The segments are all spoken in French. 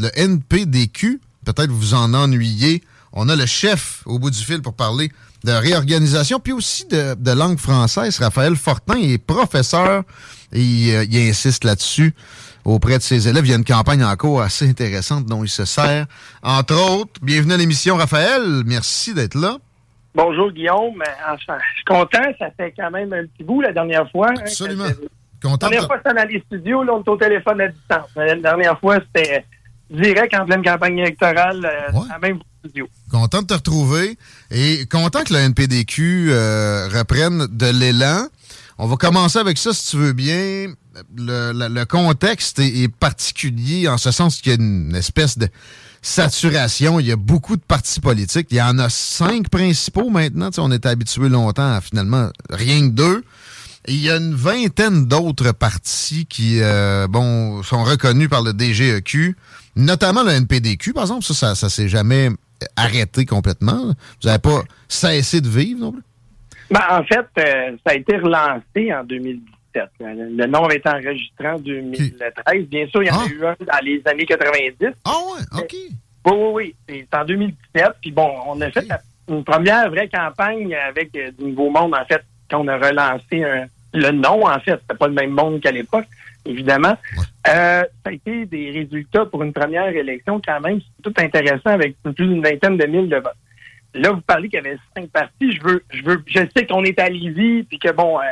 le NPDQ, peut-être vous en ennuyez. On a le chef au bout du fil pour parler de réorganisation, puis aussi de, de langue française. Raphaël Fortin est professeur et il, euh, il insiste là-dessus auprès de ses élèves. Il y a une campagne en cours assez intéressante dont il se sert. Entre autres, bienvenue à l'émission, Raphaël. Merci d'être là. Bonjour Guillaume. Enfin, je suis content. Ça fait quand même un petit bout la dernière fois. hein, Absolument. que- Content La dernière de- fois, c'était dans les studios. Là, on au téléphone à distance. La dernière fois, c'était direct en pleine campagne électorale, euh, Ouais. à même studio. Content de te retrouver et content que le NPDQ euh, reprenne de l'élan. On va commencer avec ça, si tu veux bien. Le, le- le contexte est, est particulier en ce sens qu'il y a une espèce de saturation. Il y a beaucoup de partis politiques. Il y en a cinq principaux maintenant. Tu sais, on était habitué longtemps à finalement rien que deux. Et il y a une vingtaine d'autres partis qui euh, bon sont reconnus par le DGEQ, notamment le NPDQ, par exemple. Ça, ça, ça s'est jamais arrêté complètement. Vous n'avez pas cessé de vivre non plus? Ben, en fait, euh, ça a été relancé en 2017. Euh, Le nom avait été enregistré en 2013. Bien sûr, il y en Ah. a eu un dans les années 90. Ah ouais, OK. Oui, oui, oui. C'est en 2017. Puis bon, on a fait la- une première vraie campagne avec euh, du nouveau monde, en fait, quand on a relancé un- le nom, en fait. C'était pas le même monde qu'à l'époque, évidemment. Euh, ça a été des résultats pour une première élection quand même. C'est tout intéressant avec plus d'une vingtaine de mille de votes. Là, vous parlez qu'il y avait cinq partis. Je veux, je veux, je sais qu'on est à Lévis, puis que bon, euh,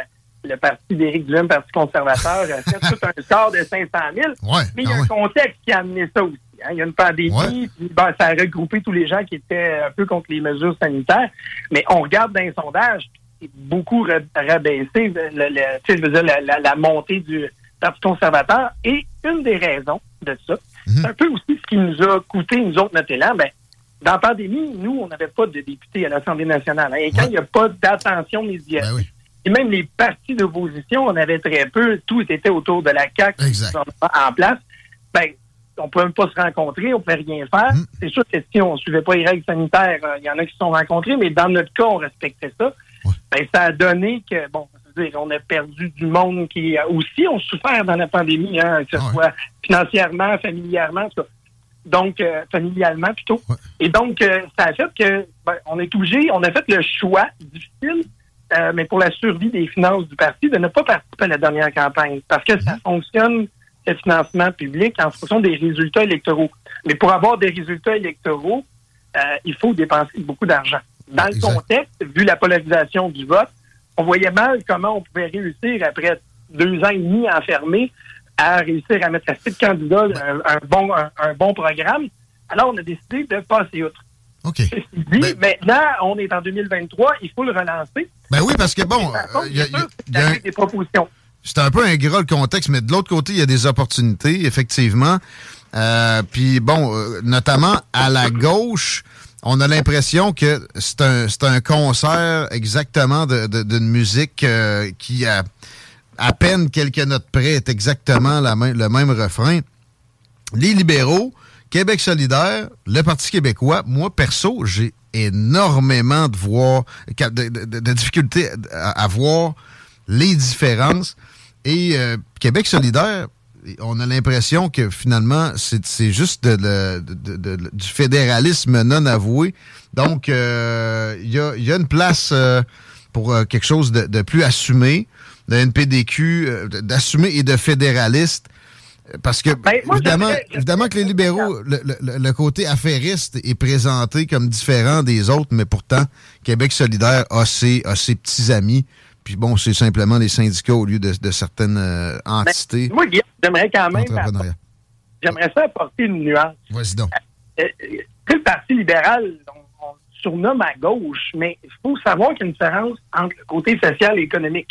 le parti d'Éric Duhem, le Parti conservateur, a fait tout un score de 500 000. Ouais, Mais il y a ah un ouais. contexte qui a amené ça aussi. hein. Il y a une pandémie, Ouais. puis ben, ça a regroupé tous les gens qui étaient un peu contre les mesures sanitaires. Mais on regarde dans les sondages, c'est beaucoup ra- rabaissé le, le- je veux dire, la, la- la montée du Parti conservateur. Et une des raisons de ça, c'est un peu aussi ce qui nous a coûté, nous autres, notre élan. Ben, dans la pandémie, nous, on n'avait pas de députés à l'Assemblée nationale. hein. Et quand il n'y a pas d'attention médiatique, et même les partis d'opposition, on avait très peu. Tout était autour de la CAQ en place. Ben, on pouvait même pas se rencontrer, on pouvait rien faire. C'est sûr que si on suivait pas les règles sanitaires, euh, il y en a qui se sont rencontrés, mais dans notre cas, on respectait ça. Ben, ça a donné que, bon, dire, on a perdu du monde qui aussi ont souffert dans la pandémie, hein, que ce soit financièrement, familièrement, en tout cas. Donc, euh, familialement plutôt. Et donc, euh, ça a fait que ben, on est obligé, on a fait le choix difficile, euh, mais pour la survie des finances du parti, de ne pas participer à la dernière campagne. Parce que ça fonctionne, le financement public, en fonction des résultats électoraux. Mais pour avoir des résultats électoraux, il faut dépenser beaucoup d'argent. Dans le contexte, vu la polarisation du vote, on voyait mal comment on pouvait réussir, après deux ans et demi enfermés, à réussir à mettre assez de candidats un, un bon, un, un bon programme. Alors, on a décidé de passer outre. OK. Ceci dit, maintenant, on est en 2023, il faut le relancer. Ben oui, parce que bon, contre, euh, il y a- il y des propositions. c'est un peu ingrat le contexte, mais de l'autre côté, il y a des opportunités, effectivement. Euh, Puis bon, euh, notamment à la gauche, on a l'impression que c'est un, un concert exactement d'une musique euh, qui, à, à peine quelques notes près, est exactement la le même refrain. Les libéraux, Québec solidaire, le Parti québécois, moi, perso, j'ai énormément de voir, de, de- difficultés à, à voir les différences. Et euh, Québec solidaire, on a l'impression que finalement, c'est c'est juste de- de- de- de- de- du fédéralisme non avoué. Donc, euh, il y, a, il y a une place euh, pour euh, quelque chose de, plus assumé, de NPDQ, d'assumer et de fédéraliste. Parce que, ben, évidemment, évidemment que les libéraux, le, le, le, côté affairiste est présenté comme différent des autres, mais pourtant, Québec solidaire a ses, a ses petits amis. Puis bon, c'est simplement les syndicats au lieu de, de certaines euh, entités. Ben, moi, j'aimerais quand même. J'aimerais ça apporter une nuance. Vas-y donc. Euh, le Parti libéral, on, on, surnomme à gauche, mais il faut savoir qu'il y a une différence entre le côté social et économique.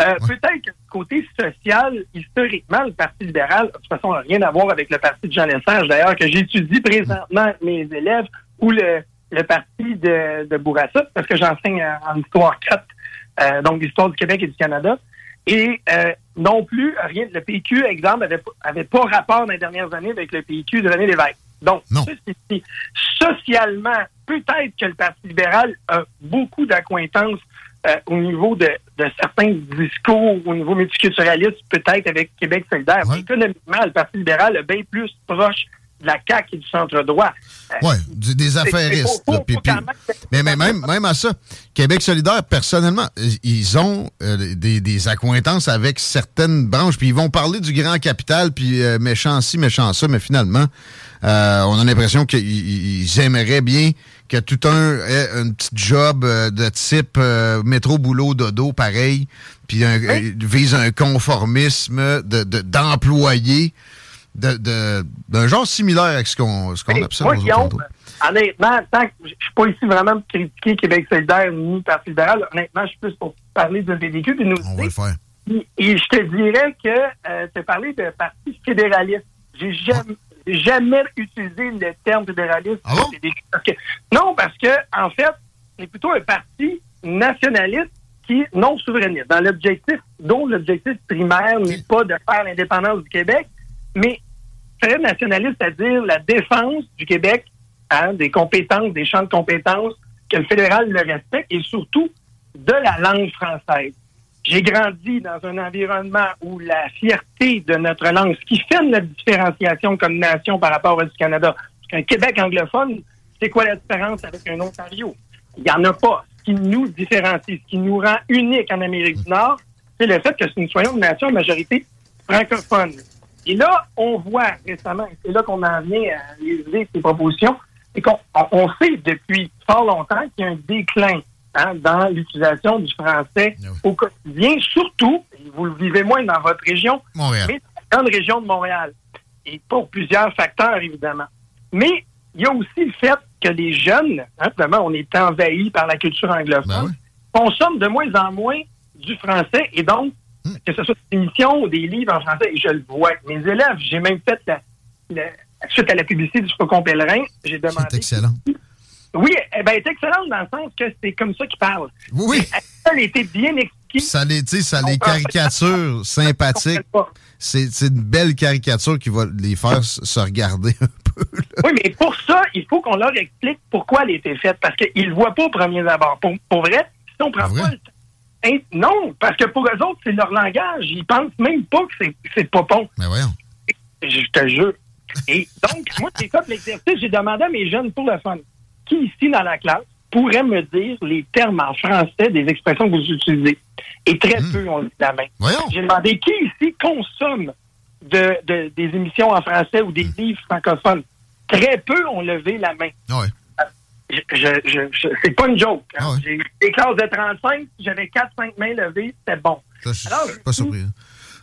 Euh, ouais. Peut-être que le côté social, historiquement, le Parti libéral, de toute façon, n'a rien à voir avec le Parti de Jean Lesage, d'ailleurs, que j'étudie présentement avec mes élèves, ou le, le Parti de, de Bourassa, parce que j'enseigne en, en histoire 4, euh, donc l'histoire du Québec et du Canada. Et euh, non plus, rien, le PQ, exemple, avait, avait pas rapport dans les dernières années avec le PQ de René Lévesque. Donc, socialement, peut-être que le Parti libéral a beaucoup d'acquaintances euh, au niveau de, de, certains discours, au niveau multiculturaliste, peut-être avec Québec solidaire. Ouais. Économiquement, le Parti libéral est bien plus proche de la CAQ et du centre-droit. Oui, des affairistes. Là, mais, mais même, même à ça, Québec solidaire, personnellement, ils ont euh, des, des, accointances avec certaines branches, puis ils vont parler du grand capital, puis euh, méchant ci, méchant ça, mais finalement, euh, on a l'impression qu'ils aimeraient bien que tout un ait un petit job euh, de type euh, métro, boulot, dodo, pareil, puis oui. vise un conformisme d'employés. De, d'un de, de, genre similaire avec ce qu'on qu observe moi, Guillaume, honnêtement, tant que je suis pas ici vraiment pour critiquer Québec solidaire ni Parti libéral, honnêtement, je suis plus pour parler de PDQ de nous On va le faire. Et, et je te dirais que euh, tu as parlé de parti fédéraliste. J'ai jamais, ah. jamais utilisé le terme fédéraliste. Ah bon? parce que, non, parce que en fait, c'est plutôt un parti nationaliste qui est non souverainiste. Dans l'objectif, dont l'objectif primaire n'est pas de faire l'indépendance du Québec, mais très nationaliste, c'est-à-dire la défense du Québec, hein, des compétences, des champs de compétences, que le fédéral le respecte, et surtout de la langue française. J'ai grandi dans un environnement où la fierté de notre langue, ce qui fait notre différenciation comme nation par rapport au du Canada, qu'un Québec anglophone, c'est quoi la différence avec un Ontario? Il n'y en a pas. Ce qui nous différencie, ce qui nous rend unique en Amérique du Nord, c'est le fait que nous soyons une nation de majorité francophone. Et là, on voit récemment, c'est là qu'on en vient à réaliser ces propositions, c'est qu'on on sait depuis fort longtemps qu'il y a un déclin hein, dans l'utilisation du français oui. au quotidien, surtout, vous le vivez moins dans votre région, Montréal. mais dans la grande région de Montréal. Et pour plusieurs facteurs, évidemment. Mais il y a aussi le fait que les jeunes, hein, vraiment, on est envahis par la culture anglophone, ben oui. consomment de moins en moins du français et donc que ce soit des émissions ou des livres en français, et je le vois avec mes élèves. J'ai même fait la, la, suite à la publicité du Faucon Pèlerin, j'ai demandé. C'est excellent. Oui, eh ben, elle est excellente dans le sens que c'est comme ça qu'ils parlent. Oui. Elle était bien expliquée. Ça les, ça les caricatures sympathiques. C'est une belle caricature qui va les faire se regarder un peu. Là. Oui, mais pour ça, il faut qu'on leur explique pourquoi elle a été faite, parce qu'ils ne le voient pas au premier abord. Pour, pour vrai, si on prend pas le Non, parce que pour eux autres, c'est leur langage. Ils pensent même pas que c'est pas bon. Mais voyons. Je te jure. Et donc, moi, j'ai fait l'exercice, j'ai demandé à mes jeunes pour le fun, qui ici dans la classe pourrait me dire les termes en français des expressions que vous utilisez? Et très mmh. peu ont levé la main. J'ai demandé qui ici consomme de, de, des émissions en français ou des mmh. livres francophones? Très peu ont levé la main. Ouais je, je, je c'est pas une joke. Hein. Ah. J'ai des classes de 35, j'avais 4-5 mains levées, c'était bon. Ça, je Alors, suis pas surpris. Hein.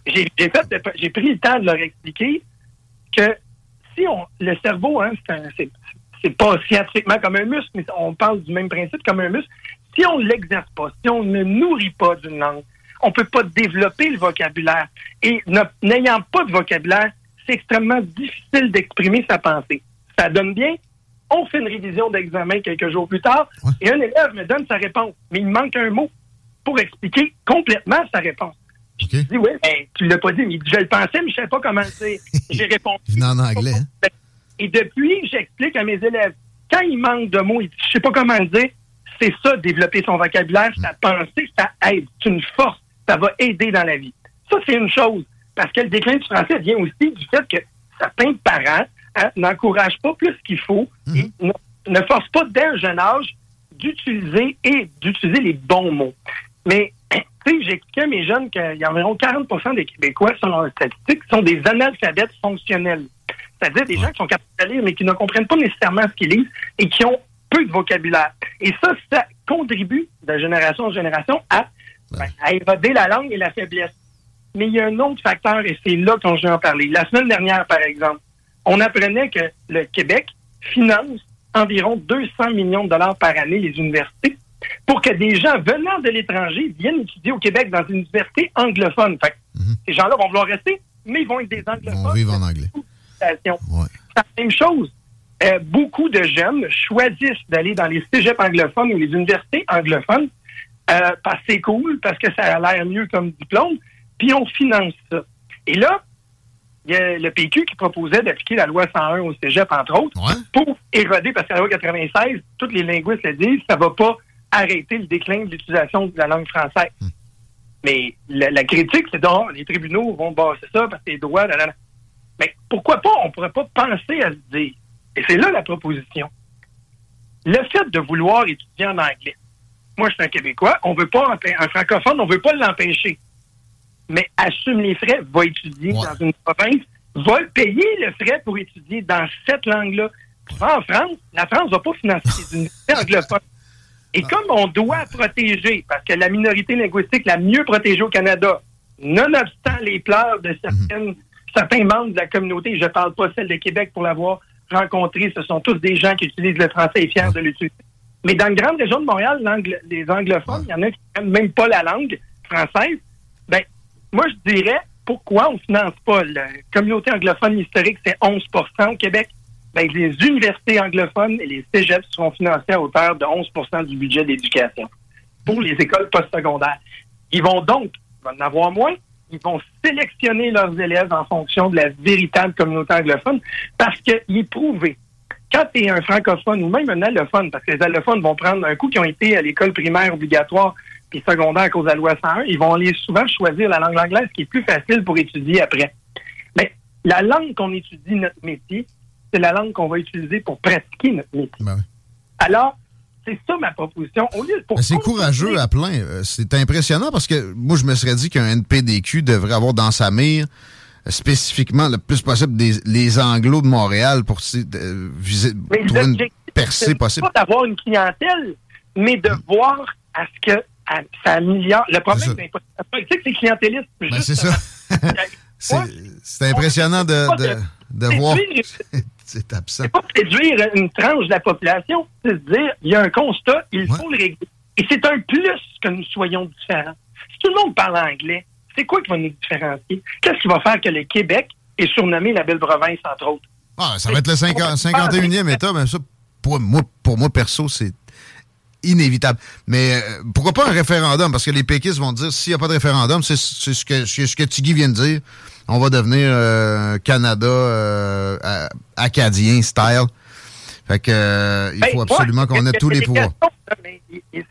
J'ai, j'ai, fait, j'ai pris le temps de leur expliquer que si on, le cerveau, hein, c'est, un, c'est, c'est pas scientifiquement comme un muscle, mais on parle du même principe comme un muscle. Si on ne l'exerce pas, si on ne nourrit pas d'une langue, on peut pas développer le vocabulaire. Et n'ayant pas de vocabulaire, c'est extrêmement difficile d'exprimer sa pensée. Ça donne bien, on fait une révision d'examen quelques jours plus tard ouais. et un élève me donne sa réponse, mais il manque un mot pour expliquer complètement sa réponse. Okay. Je dis, oui, mais tu l'as pas dit, mais je le pensais, mais je savais pas comment dire. J'ai répondu. en anglais. Hein? Et depuis, j'explique à mes élèves, quand il manque de mots, je sais pas comment le dire, c'est ça, développer son vocabulaire, sa mm. pensée, ça aide. C'est une force. Ça va aider dans la vie. Ça, c'est une chose. Parce que le déclin du français vient aussi du fait que certains parents n'encourage pas plus qu'il faut et ne, ne, force pas dès un jeune âge d'utiliser et d'utiliser les bons mots. Mais, tu sais, j'expliquais à mes jeunes qu'il y a environ 40 des Québécois, selon les statistiques, sont des analphabètes fonctionnels. C'est-à-dire des gens qui sont capables de lire, mais qui ne comprennent pas nécessairement ce qu'ils lisent et qui ont peu de vocabulaire. Et ça, ça contribue de génération en génération à, ben, à évader la langue et la faiblesse. Mais il y a un autre facteur, et c'est là qu'on je en parler. La semaine dernière, par exemple, on apprenait que le Québec finance environ 200 millions de dollars par année les universités pour que des gens venant de l'étranger viennent étudier au Québec dans une université anglophone. Fait mhm. Ces gens-là vont vouloir rester, mais ils vont être des anglophones. Ils vont vivre en anglais. C'est la même chose. Euh, beaucoup de jeunes choisissent d'aller dans les cégeps anglophones ou les universités anglophones euh, parce que c'est cool, parce que ça a l'air mieux comme diplôme, puis on finance ça. Et là, il y a le PQ qui proposait d'appliquer la loi 101 au cégep, entre autres, pour éroder, parce que la loi 96, tous les linguistes le disent, ça va pas arrêter le déclin de l'utilisation de la langue française. Hmm. Mais la, critique, c'est donc les tribunaux vont bosser ça parce que c'est droit. Mais pourquoi pas, on pourrait pas penser à se dire, et c'est là la proposition, le fait de vouloir étudier en anglais, moi je suis un Québécois, on veut pas, un francophone, on veut pas l'empêcher mais assume les frais, va étudier dans une province, va payer le frais pour étudier dans cette langue-là. En France, la France ne va pas financer les universités anglophones. Et ah. comme on doit protéger, parce que la minorité linguistique la mieux protégée au Canada, nonobstant les pleurs de certaines, certains membres de la communauté, je ne parle pas celle de Québec pour l'avoir rencontré, ce sont tous des gens qui utilisent le français et fiers de l'utiliser. Mais dans la grande région de Montréal, les anglophones, il y en a qui n'aiment même pas la langue française. Moi, je dirais, pourquoi on ne finance pas la communauté anglophone historique, c'est 11% au Québec? Ben, les universités anglophones et les cégeps seront financés à hauteur de 11% du budget d'éducation pour les écoles postsecondaires. Ils vont donc, en avoir moins, ils vont sélectionner leurs élèves en fonction de la véritable communauté anglophone parce qu'il est prouvé. Quand tu es un francophone ou même un allophone, parce que les allophones vont prendre un coup qui ont été à l'école primaire obligatoire puis secondaire à cause de la loi 101, ils vont aller souvent choisir la langue anglaise qui est plus facile pour étudier après. Mais la langue qu'on étudie notre métier, c'est la langue qu'on va utiliser pour pratiquer notre métier. Ben Alors, c'est ça ma proposition. C'est courageux à plein. Euh, c'est impressionnant parce que moi, je me serais dit qu'un NPDQ devrait avoir dans sa mire spécifiquement le plus possible des, les anglos de Montréal pour euh, viser, trouver une percée possible. pas d'avoir une clientèle, mais de voir à ce que ça améliore. Le problème, c'est tu sais que c'est clientélisme. Ben, c'est ça. c'est impressionnant de, de, de voir. c'est absent. C'est pas réduire une tranche de la population, c'est de dire, il y a un constat, il faut le régler. Et c'est un plus que nous soyons différents. Si tout le monde parle anglais, c'est quoi qui va nous différencier? Qu'est-ce qui va faire que le Québec est surnommé la belle province, entre autres? Ah, ça va être le 51e État, mais ça, pour moi, pour moi perso, c'est inévitable. Mais euh, pourquoi pas un référendum? Parce que les péquistes vont dire, s'il n'y a pas de référendum, c'est ce que, ce que Tigui vient de dire. On va devenir euh, Canada euh, acadien style. Fait que il faut ben, absolument qu'on ait tous les pouvoirs.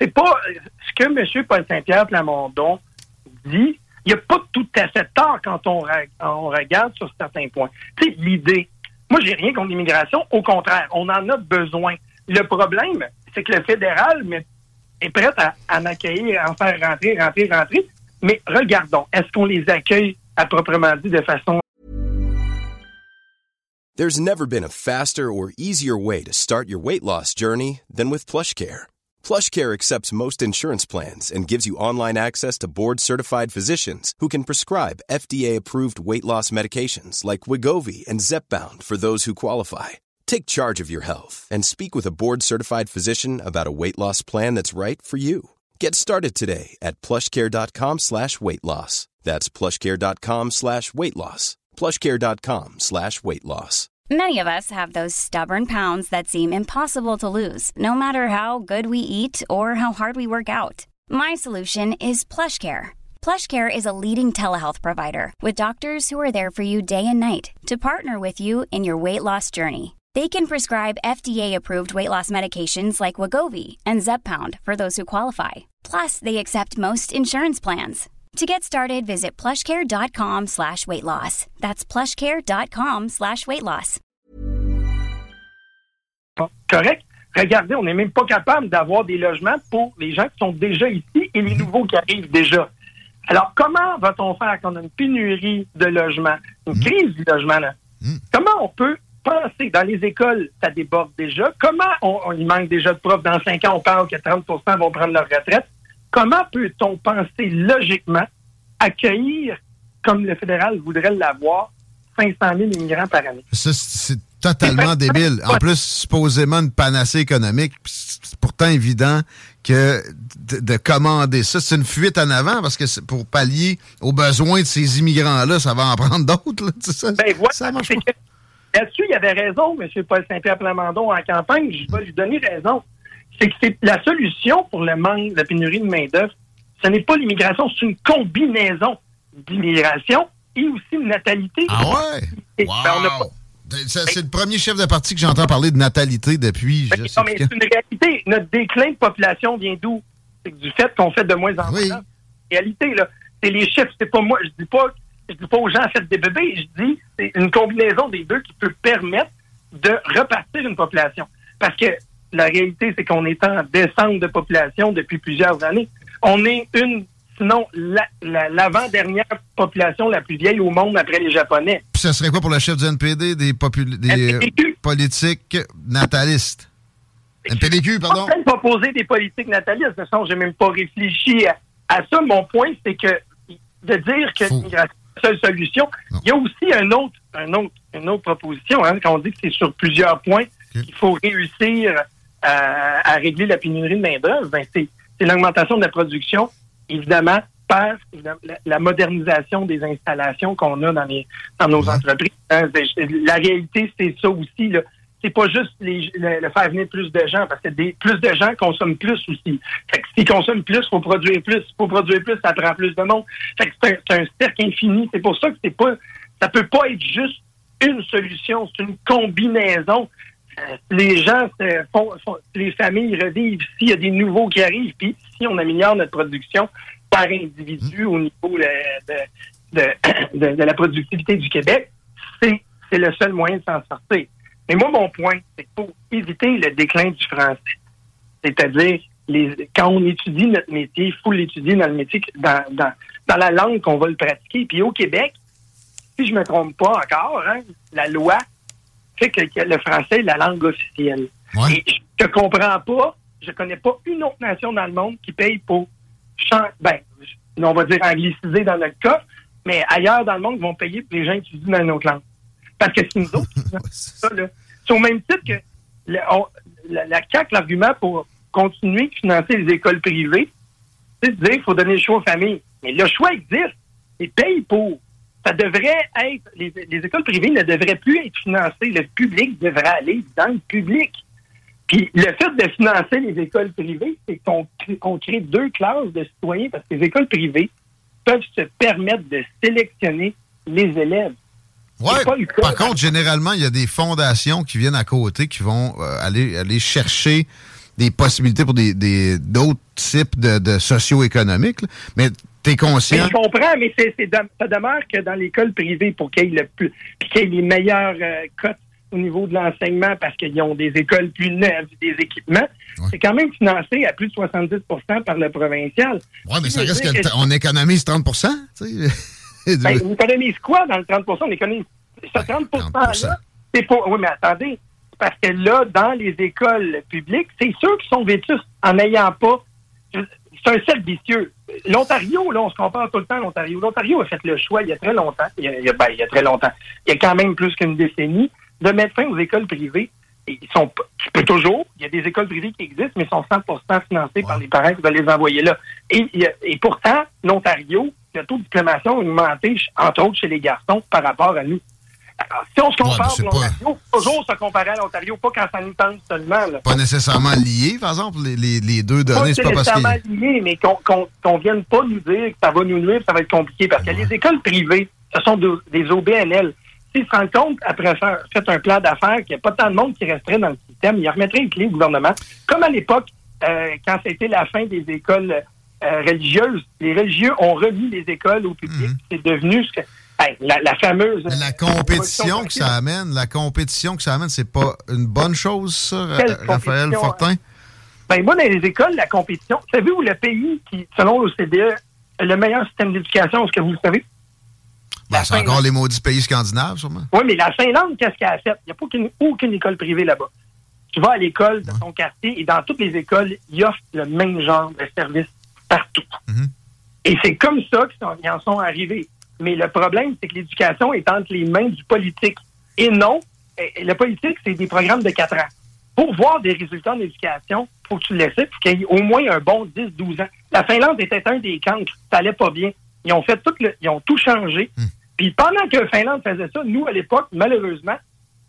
C'est pas ce que M. Paul Saint-Pierre Plamondon dit. Il n'y a pas tout à fait tort quand on, on regarde sur certains points. Tu sais, l'idée. Moi, j'ai rien contre l'immigration. Au contraire, on en a besoin. Le problème, c'est que le fédéral est prêt à, à accueillir, à en faire rentrer, rentrer, rentrer. Mais regardons, est-ce qu'on les accueille à proprement dit de façon There's never been a faster or easier way to start your weight loss journey than with PlushCare. PlushCare accepts most insurance plans and gives you online access to board-certified physicians who can prescribe FDA-approved weight loss medications like Wigovi and Zepbound for those who qualify. Take charge of your health and speak with a board certified physician about a weight loss plan that's right for you. Get started today at plushcare.com slash weight loss. That's plushcare.com slash weight loss. Plushcare.com slash weight loss. Many of us have those stubborn pounds that seem impossible to lose, no matter how good we eat or how hard we work out. My solution is PlushCare. PlushCare is a leading telehealth provider with doctors who are there for you day and night to partner with you in your weight loss journey. They can prescribe FDA-approved weight loss medications like Wagovi and Zepbound for those who qualify. Plus, they accept most insurance plans. To get started, visit plushcare.com slash weight loss. That's plushcare.com slash weight loss. Correct? regardez, on n'est même pas capable d'avoir des logements pour les gens qui sont déjà ici et les nouveaux qui arrivent déjà. Alors, comment va-t-on faire quand on a une pénurie de logements, une crise du logement, là? Comment on peut dans les écoles, ça déborde déjà, comment on, on- il manque déjà de profs, dans cinq ans, on parle que 30% vont prendre leur retraite, comment peut-on penser logiquement accueillir, comme le fédéral voudrait l'avoir, 500 000 immigrants par année? Ça, c'est totalement débile. En plus, supposément une panacée économique. C'est pourtant évident que de, de commander ça, c'est une fuite en avant parce que pour pallier aux besoins de ces immigrants-là, ça va en prendre d'autres. Ça, Ben voilà, ça marche c'est pas. que là-dessus, il avait raison, M. Paul Saint-Pierre Plamondon en campagne, je vais lui donner raison. C'est que c'est la solution pour le manque, la pénurie de main-d'œuvre, ce n'est pas l'immigration, c'est une combinaison d'immigration et aussi de natalité. Ah ouais? Ben, pas- Ça, C'est le premier chef de parti que j'entends parler de natalité depuis. Je sais non, mais c'est une réalité. Notre déclin de population vient d'où? C'est du fait qu'on fait de moins en moins. Oui. Réalité, là. C'est les chiffres, c'est pas moi. Je dis pas, je dis pas aux gens faites des bébés. Je dis, c'est une combinaison des deux qui peut permettre de repartir une population. Parce que la réalité, c'est qu'on est en descente de population depuis plusieurs années. On est une, sinon, la- la- l'avant-dernière population la plus vieille au monde après les Japonais. Puis ça serait quoi pour le chef du NPD des, des euh, politiques natalistes? NPDQ, pardon. train de proposer des politiques natalistes. De toute façon, j'ai même pas réfléchi à, à ça. Mon point, c'est que de dire que l'immigration seule solution, Non. il y a aussi un autre, un autre, une autre proposition, hein, quand on dit que c'est sur plusieurs points qu'il faut réussir à, à régler la pénurie de main-d'œuvre, ben, c'est, l'augmentation de la production, évidemment, par la, la modernisation des installations qu'on a dans, les, dans nos Ouais. entreprises. hein. La réalité, c'est ça aussi. Là c'est pas juste les, le, le faire venir plus de gens, parce que des, plus de gens consomment plus aussi. Fait que s'ils consomment plus, il faut produire plus. Faut produire plus, ça prend plus de monde. Fait que c'est un, cercle infini. C'est pour ça que c'est pas, ça peut pas être juste une solution, c'est une combinaison. Euh, les gens font, font- les familles revivent. S'il y a des nouveaux qui arrivent, puis si on améliore notre production par individu au niveau de, de, de, la productivité du Québec, c'est le seul moyen de s'en sortir. Mais moi, mon point, c'est qu'il faut éviter le déclin du français. C'est-à-dire, les, quand on étudie notre métier, il faut l'étudier dans le métier, dans, dans, dans la langue qu'on va le pratiquer. Puis au Québec, si je me trompe pas encore, hein, la loi fait que, le français est la langue officielle. Ouais. Et je ne comprends pas, je connais pas une autre nation dans le monde qui paye pour chan- ben, on va dire angliciser dans notre cas, mais ailleurs dans le monde, ils vont payer pour les gens étudient dans une autre langue. Parce que c'est nous autres ça, là. C'est au même titre que le- on- la, la CAQ, l'argument pour continuer de financer les écoles privées, c'est de dire qu'il faut donner le choix aux familles. Mais le choix existe. Ils payent pour. Ça devrait être. Les, les écoles privées ne devraient plus être financées. Le public devrait aller dans le public. Puis le fait de financer les écoles privées, c'est qu'on crée deux classes de citoyens parce que les écoles privées peuvent se permettre de sélectionner les élèves. Ouais. Pas. Par contre, généralement, il y a des fondations qui viennent à côté qui vont euh, aller, aller chercher des possibilités pour des des- d'autres types de, de socio-économiques. Mais tu es Mais conscient. je comprends, mais c'est, de- ça demeure que dans l'école privée, pour qu'il y ait, le plus, qu'il y ait les meilleures euh, cotes au niveau de l'enseignement parce qu'ils ont des écoles plus neuves, des équipements, Ouais. c'est quand même financé à plus de 70% par le provincial. Ouais, mais ça reste dire que que- on économise 30 tu sais. Ben, on économise quoi dans le 30% On économise ce 30 là c'est pour. Oui, mais attendez. Parce que là, dans les écoles publiques, c'est ceux qui sont vétustes en n'ayant pas. C'est un cercle vicieux. L'Ontario, là, on se compare tout le temps à l'Ontario. L'Ontario a fait le choix il y a très longtemps. Il y a, ben, il y a très longtemps. Il y a quand même plus qu'une décennie de mettre fin aux écoles privées. Et ils sont, tu peux toujours. Il y a des écoles privées qui existent, mais sont 100% financées par les parents qui veulent les envoyer là. Et pourtant, l'Ontario, le taux de diplomation a augmenté, entre autres, chez les garçons par rapport à nous. Alors, si on se compare pour l'Ontario, faut toujours se comparer à l'Ontario, pas quand ça nous tente seulement. Là. Pas nécessairement liés, par exemple, les, les- les deux Pas données, c'est pas parce nécessairement lié, mais qu'on qu'on qu'on vienne pas nous dire que ça va nous nuire, ça va être compliqué. Parce que les écoles privées, ce sont de- des OBNL. S'ils se rendent compte, après faire fait un plan d'affaires, qu'il n'y a pas tant de monde qui resterait dans le système, ils remettraient les clés au gouvernement. Comme à l'époque, euh, quand c'était la fin des écoles religieuses, les religieux ont remis les écoles au public. Mhm. C'est devenu ce que- la, la fameuse. La compétition que ça amène, la compétition que ça amène, c'est pas une bonne chose, ça, Raphaël Fortin? Ben, moi, dans les écoles, la compétition, savez-vous le pays qui, selon l'OCDE, a le meilleur système d'éducation, est-ce que vous le savez? Ben, c'est encore les maudits pays scandinaves, sûrement. Oui, mais la Finlande, qu'est-ce qu'elle a fait? Il n'y a pas aucune, aucune, école privée là-bas. Tu vas à l'école de ton quartier et dans toutes les écoles, ils offrent le même genre de service partout. Mm-hmm. Et c'est comme ça qu'ils en sont arrivés. Mais le problème, c'est que l'éducation est entre les mains du politique. Et non, le politique, c'est des programmes de 4 ans. Pour voir des résultats en éducation, il faut que tu le laisses, pour qu'il y ait au moins un bon 10-12 ans. La Finlande était un des cancres. Ça allait pas bien. Ils ont fait tout le, ils ont tout changé. Hmm. Puis pendant que la Finlande faisait ça, nous, à l'époque, malheureusement,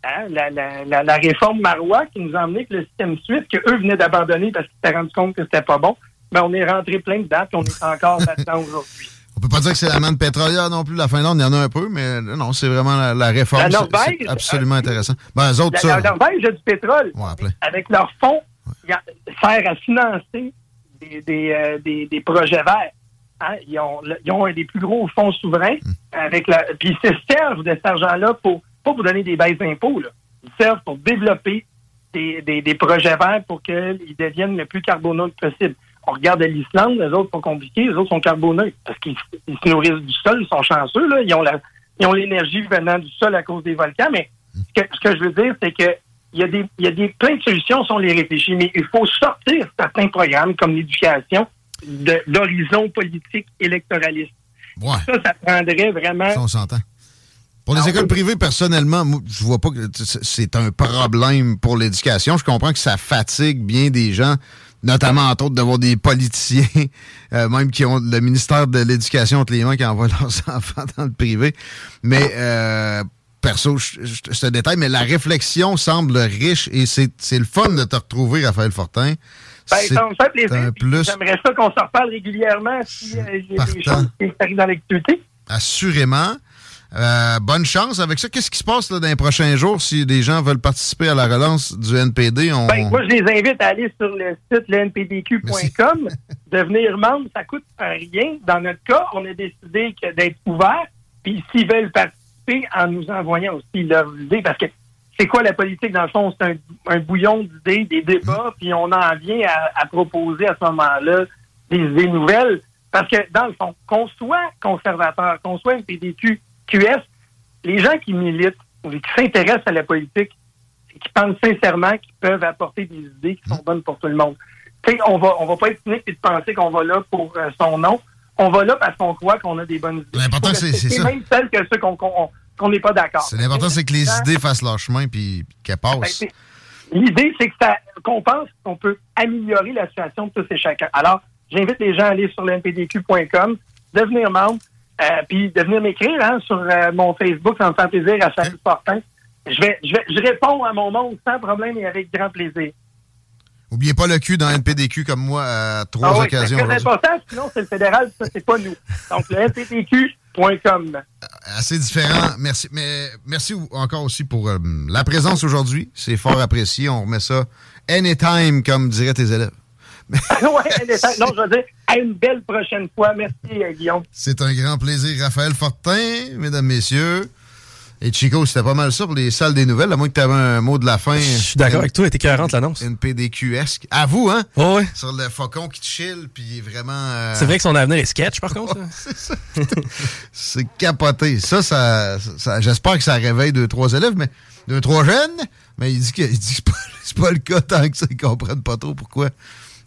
hein, la, la, la, réforme Marois qui nous a emmené que le système suisse, qu'eux venaient d'abandonner parce qu'ils s'étaient rendu compte que c'était pas bon, ben, on est rentré plein de dates on est encore là-dedans aujourd'hui. On peut pas dire que c'est la manne pétrolière non plus, la Finlande, il y en a un peu, mais non, c'est vraiment la, réforme. La Norvège, c'est absolument intéressant. Ben, eux autres, la, Norvège a du pétrole. avec leurs fonds, sert à financer des, des, euh, des, des projets verts. Hein? Ils, ont, ils, ont, un des plus gros fonds souverains. Hmm. avec la, Puis ils se servent de cet argent-là pour, pas pour donner des baisses d'impôts. Ils servent pour développer des, des, des projets verts pour qu'ils deviennent le plus carboneux possible on regarde l'Islande, les autres sont compliqués, les autres sont carboneux parce qu'ils se nourrissent du sol, ils sont chanceux, là. Ils ont la, ils ont l'énergie venant du sol à cause des volcans, mais ce que, ce que je veux dire, c'est que il y a des, il y a des plein de solutions si on les réfléchit, mais il faut sortir certains programmes comme l'éducation de l'horizon politique électoraliste. Ça, ça prendrait vraiment. Ça, on s'entend. Pour les ah écoles privées, personnellement, je vois pas que c'est un problème pour l'éducation. Je comprends que ça fatigue bien des gens notamment entre autres d'avoir des politiciens, euh, même qui ont le ministère de l'Éducation entre les mains, qui envoient leurs enfants dans le privé. Mais euh, perso, je, te détaille, mais la réflexion semble riche et c'est le fun de te retrouver, Raphaël Fortin. Ben, ça me fait plaisir. J'aimerais ça qu'on s'en reparle régulièrement si euh, j'ai des choses qui arrivent dans l'actualité. Assurément. Euh, bonne chance avec ça. Qu'est-ce qui se passe dans les prochains jours si des gens veulent participer à la relance du NPD? Ben, moi, je les invite à aller sur le site npdq.com, devenir membre, ça coûte rien. Dans notre cas, on a décidé d'être ouvert. Puis s'ils veulent participer, en nous envoyant aussi leurs idées, parce que c'est quoi la politique? Dans le fond, c'est un, bouillon d'idées, des débats, puis on en vient à, à proposer à ce moment-là des idées nouvelles. Parce que, dans le fond, qu'on soit conservateur, qu'on soit NPDQ, QS, les gens qui militent ou qui s'intéressent à la politique, qui pensent sincèrement qu'ils peuvent apporter des idées qui sont bonnes pour tout le monde. on va, on va pas être cynique et de penser qu'on va là pour euh, son nom. On va là parce qu'on croit qu'on a des bonnes idées. L'important, c'est ça. même celles que ceux qu'on n'est pas d'accord. L'important, c'est que les idées fassent leur chemin puis qu'elles passent. Ben, l'idée, c'est que qu'on pense qu'on peut améliorer la situation de tous et chacun. Alors, j'invite les gens à aller sur l'NPDQ.com, devenir membre, euh, puis de venir m'écrire hein, sur euh, mon Facebook, ça me fait plaisir à chaque Fortin. Je vais, je vais, je réponds à mon monde sans problème et avec grand plaisir. Oubliez pas le cul dans NPDQ comme moi à trois ah oui, occasions. C'est important, sinon c'est le fédéral, ça c'est pas nous. Donc le npdq.com. Assez différent. Merci, mais merci encore aussi pour euh, la présence aujourd'hui. C'est fort apprécié. On remet ça anytime, comme diraient tes élèves. oui, non, je veux dire, à une belle prochaine fois. Merci, euh, Guillaume. C'est un grand plaisir. Raphaël Fortin, mesdames, messieurs. Et Chico, c'était pas mal ça pour les salles des nouvelles, à moins que tu avais un mot de la fin. Je suis d'accord avec toi, elle était 40 l'annonce. NPDQ-esque. À vous, hein? Oh, oui. Sur le faucon qui te chill, puis vraiment. Euh, C'est vrai que son avenir est sketch, par contre. c'est ça. c'est capoté. Ça, ça, j'espère que ça réveille deux, trois élèves, mais deux, trois jeunes. Mais il dit que, il dit que c'est pas, pas, le cas tant que ça, ils comprennent pas trop pourquoi.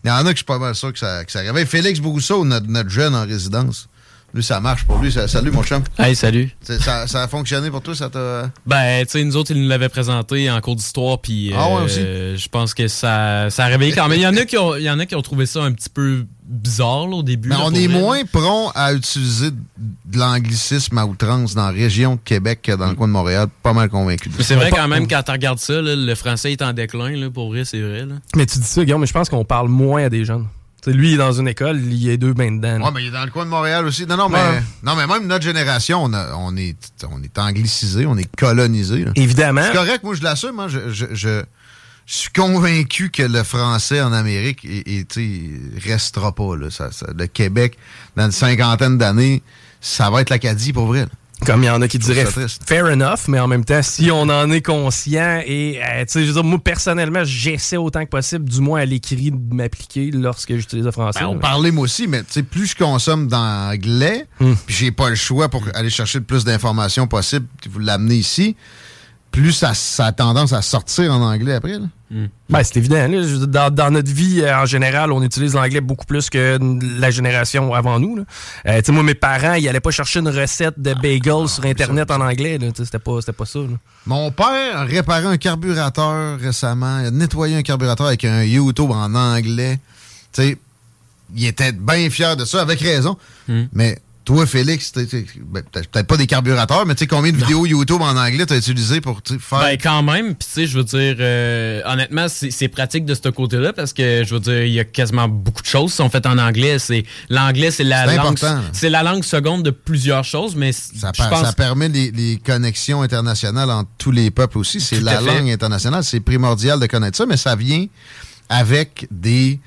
Il y en a que je suis pas mal sûr que ça, que ça réveille. Félix Brousseau, notre, notre jeune en résidence. Lui, ça marche pour lui. salut, mon chum. Hey, salut. Ça, ça, a fonctionné pour toi? Ça t'a. Ben, tu sais, nous autres, ils nous l'avaient présenté en cours d'histoire, puis ah ouais, euh, je pense que ça, ça a réveillé quand même. Il y, en a qui ont, il y en a qui ont trouvé ça un petit peu bizarre au début. Mais on est moins prompt à utiliser de l'anglicisme à outrance dans la région de Québec que dans le coin de Montréal. Pas mal convaincu. c'est vrai quand même, quand tu regardes ça, le français est en déclin, là, pour vrai, c'est vrai. Là. Mais tu dis ça, Guillaume, mais je pense qu'on parle moins à des jeunes lui, il est dans une école, il y a deux bains dedans. Oui, mais il est dans le coin de Montréal aussi. Non, non, mais, non, mais même notre génération, on, est, on est anglicisé, on est colonisé. Évidemment. C'est correct, moi je l'assume. Moi, je, je, suis convaincu que le français en Amérique ne restera pas. Là. le Québec, dans une cinquantaine d'années, ça va être l'Acadie pour vrai. Comme il y en a qui diraient fair enough, mais en même temps, si on en est conscient et, euh, tu sais, je veux dire, moi, personnellement, j'essaie autant que possible, du moins à l'écrit, de m'appliquer lorsque j'utilise le français. Ben, on parlait moi aussi, mais tu sais, plus je consomme d'anglais, hmm. puis j'ai pas le choix pour aller chercher le plus d'informations possible, vous l'amener ici, plus ça, ça, a tendance à sortir en anglais après. Là. Hmm. Ben, c'est évident. Dans, notre vie, euh, en général, on utilise l'anglais beaucoup plus que la génération avant nous. Euh, moi, mes parents, ils n'allaient pas chercher une recette de bagels sur Internet en anglais. C'était pas, pas ça. Mon père a réparé un carburateur récemment. Il a nettoyé un carburateur avec un YouTube en anglais. il était bien fier de ça, avec raison. Hmm. Mais toi, Félix, ben, peut-être pas des carburateurs, mais tu sais combien de vidéos YouTube en anglais tu as utilisé pour faire. Ben, quand même. Puis, tu sais, je veux dire, euh, honnêtement, c'est pratique de ce côté-là parce que, je veux dire, il y a quasiment beaucoup de choses qui sont faites en anglais. L'anglais, c'est la langue. C'est la langue seconde de plusieurs choses, mais. Ça, ça permet les, connexions internationales entre tous les peuples aussi. C'est la langue internationale. C'est primordial de connaître ça, mais ça vient avec des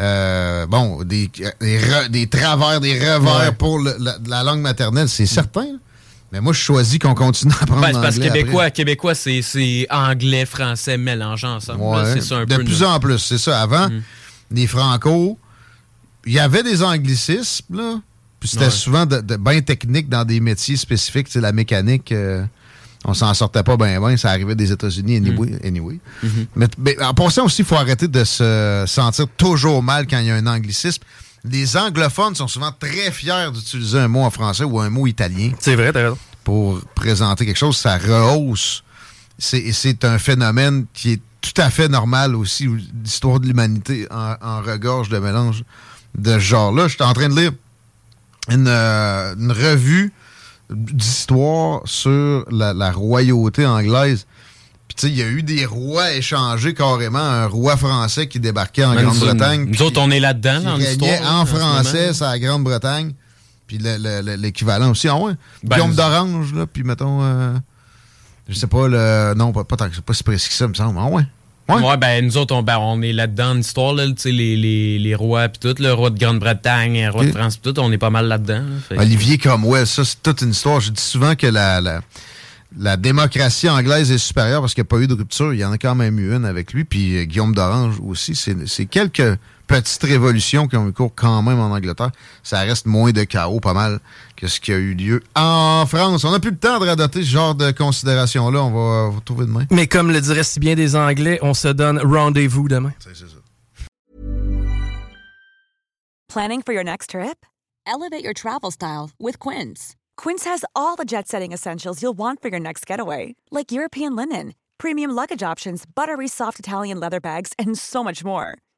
euh, bon, des, des, travers, des revers pour la, langue maternelle, c'est certain. Mais moi, je choisis qu'on continue à apprendre ben, l'anglais. parce que québécois, québécois c'est anglais, français mélangeant ensemble. de plus en plus, c'est ça. Avant, mm. les franco, il y avait des anglicismes, là. Puis c'était souvent de, bien technique dans des métiers spécifiques, c'est la mécanique. Euh, on s'en sortait pas bien, bien. Ça arrivait des États-Unis anyway. Mm. anyway. Mm-hmm. mais, en passant aussi, il faut arrêter de se sentir toujours mal quand il y a un anglicisme. Les anglophones sont souvent très fiers d'utiliser un mot en français ou un mot italien. C'est vrai, t'as raison. Pour présenter quelque chose, ça rehausse. C'est un phénomène qui est tout à fait normal aussi. L'histoire de l'humanité en, regorge de mélange de ce genre-là. J'étais en train de lire une, euh, une revue d'histoire sur la, royauté anglaise. Puis, tu sais, il y a eu des rois échangés carrément. Un roi français qui débarquait en Grande-Bretagne. Nous autres, on est là-dedans, dans l'histoire. En français, c'est la Grande-Bretagne. Puis l'équivalent aussi. Ah ouais. Ben, Guillaume d'Orange, là. Puis, mettons. Euh, je sais pas, le. Non, pas, pas, pas si précis que ça, me semble. Ah ouais. Ouais. ben nous autres, on, ben, on est là-dedans l'histoire, là, les, les, les rois puis tout, le roi de Grande-Bretagne, le roi de France puis tout, on est pas mal là-dedans. Olivier Cromwell, ça c'est toute une histoire. Je dis souvent que la, la, la démocratie anglaise est supérieure parce qu'il n'y a pas eu de rupture. Il y en a quand même eu une avec lui. Puis euh, Guillaume d'Orange aussi. C'est quelques petites révolutions qui ont eu cours quand même en Angleterre. Ça reste moins de chaos, pas mal, que ce qui a eu lieu en France. On n'a plus le temps de radoter ce genre de considérations-là. On va vous trouver demain. Mais comme le dirait si bien des Anglais, on se donne rendez-vous demain. C'est ça. Planning for your next trip? Elevate your travel style with Quince. Quince has all the jet-setting essentials you'll want for your next getaway, like European linen, premium luggage options, buttery soft Italian leather bags, and so much more.